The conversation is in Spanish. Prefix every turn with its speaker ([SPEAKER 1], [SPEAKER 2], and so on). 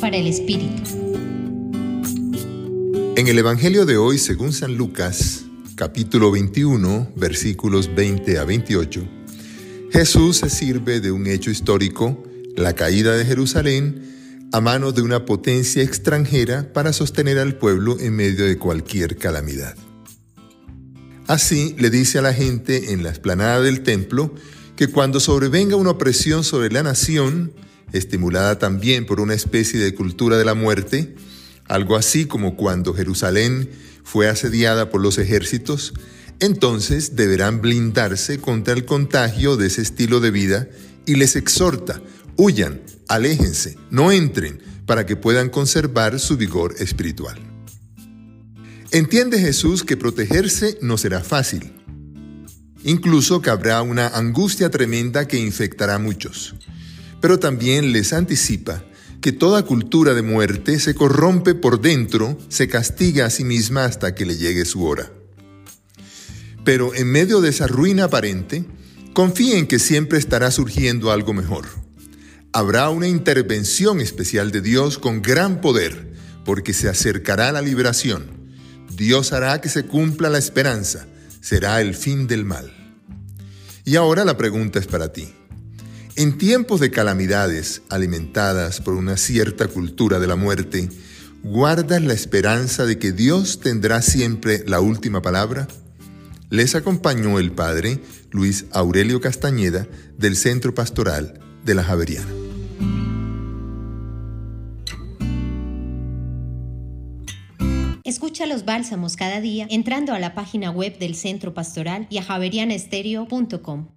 [SPEAKER 1] Para el Espíritu.
[SPEAKER 2] En el Evangelio de hoy, según San Lucas, capítulo 21, versículos 20 a 28, Jesús se sirve de un hecho histórico, la caída de Jerusalén, a mano de una potencia extranjera para sostener al pueblo en medio de cualquier calamidad. Así le dice a la gente en la explanada del templo que cuando sobrevenga una opresión sobre la nación, estimulada también por una especie de cultura de la muerte, algo así como cuando Jerusalén fue asediada por los ejércitos, entonces deberán blindarse contra el contagio de ese estilo de vida y les exhorta, huyan, aléjense, no entren, para que puedan conservar su vigor espiritual. Entiende Jesús que protegerse no será fácil. Incluso que habrá una angustia tremenda que infectará a muchos. Pero también les anticipa que toda cultura de muerte se corrompe por dentro, se castiga a sí misma hasta que le llegue su hora. Pero en medio de esa ruina aparente, confíen que siempre estará surgiendo algo mejor. Habrá una intervención especial de Dios con gran poder, porque se acercará la liberación Dios hará que se cumpla la esperanza, será el fin del mal. Y ahora la pregunta es para ti. En tiempos de calamidades alimentadas por una cierta cultura de la muerte, ¿guardas la esperanza de que Dios tendrá siempre la última palabra? Les acompañó el padre Luis Aurelio Castañeda del Centro Pastoral de la Javeriana.
[SPEAKER 1] Escucha los bálsamos cada día entrando a la página web del Centro Pastoral y a javerianestereo.com.